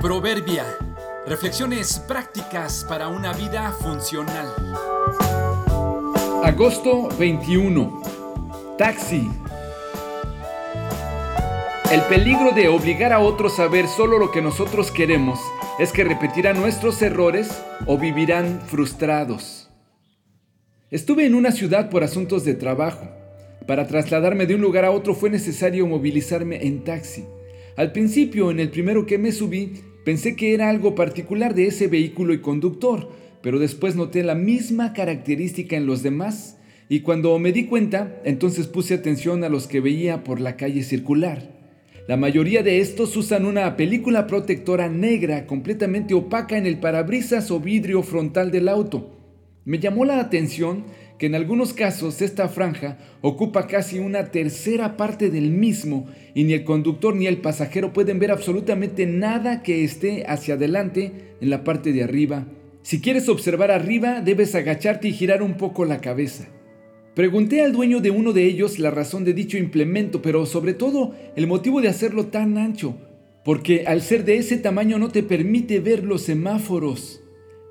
Proverbia. Reflexiones prácticas para una vida funcional. Agosto 21. Taxi. El peligro de obligar a otros a ver solo lo que nosotros queremos es que repetirán nuestros errores o vivirán frustrados. Estuve en una ciudad por asuntos de trabajo. Para trasladarme de un lugar a otro fue necesario movilizarme en taxi. Al principio, en el primero que me subí, pensé que era algo particular de ese vehículo y conductor, pero después noté la misma característica en los demás y cuando me di cuenta, entonces puse atención a los que veía por la calle circular. La mayoría de estos usan una película protectora negra completamente opaca en el parabrisas o vidrio frontal del auto. Me llamó la atención que en algunos casos esta franja ocupa casi una tercera parte del mismo y ni el conductor ni el pasajero pueden ver absolutamente nada que esté hacia adelante en la parte de arriba. Si quieres observar arriba, debes agacharte y girar un poco la cabeza. Pregunté al dueño de uno de ellos la razón de dicho implemento, pero sobre todo el motivo de hacerlo tan ancho, porque al ser de ese tamaño no te permite ver los semáforos.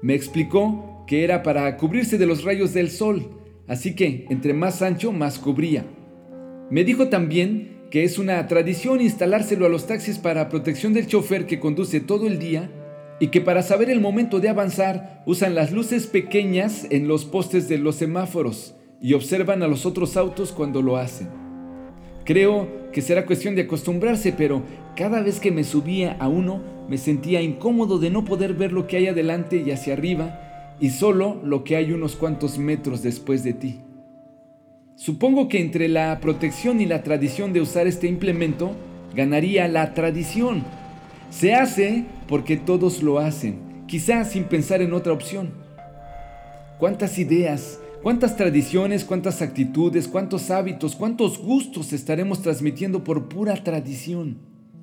Me explicó que era para cubrirse de los rayos del sol, así que entre más ancho más cubría. Me dijo también que es una tradición instalárselo a los taxis para protección del chofer que conduce todo el día y que para saber el momento de avanzar usan las luces pequeñas en los postes de los semáforos y observan a los otros autos cuando lo hacen. Creo que será cuestión de acostumbrarse, pero cada vez que me subía a uno me sentía incómodo de no poder ver lo que hay adelante y hacia arriba y solo lo que hay unos cuantos metros después de ti. Supongo que entre la protección y la tradición de usar este implemento, ganaría la tradición. Se hace porque todos lo hacen, quizás sin pensar en otra opción. ¿Cuántas ideas, cuántas tradiciones, cuántas actitudes, cuántos hábitos, cuántos gustos estaremos transmitiendo por pura tradición?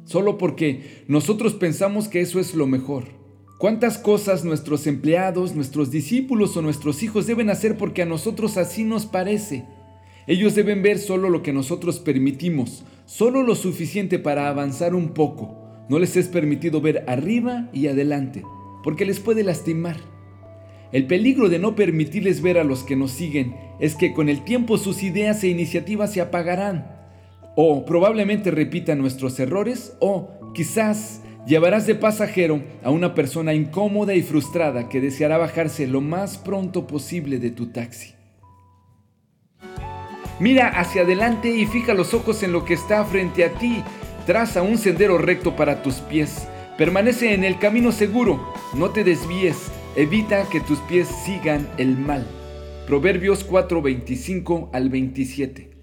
Solo porque nosotros pensamos que eso es lo mejor. ¿Cuántas cosas nuestros empleados, nuestros discípulos o nuestros hijos deben hacer porque a nosotros así nos parece? Ellos deben ver solo lo que nosotros permitimos, solo lo suficiente para avanzar un poco. No les es permitido ver arriba y adelante, porque les puede lastimar. El peligro de no permitirles ver a los que nos siguen es que con el tiempo sus ideas e iniciativas se apagarán, o probablemente repitan nuestros errores, o quizás Llevarás de pasajero a una persona incómoda y frustrada que deseará bajarse lo más pronto posible de tu taxi. Mira hacia adelante y fija los ojos en lo que está frente a ti. Traza un sendero recto para tus pies. Permanece en el camino seguro. No te desvíes. Evita que tus pies sigan el mal. Proverbios 4:25 al 27.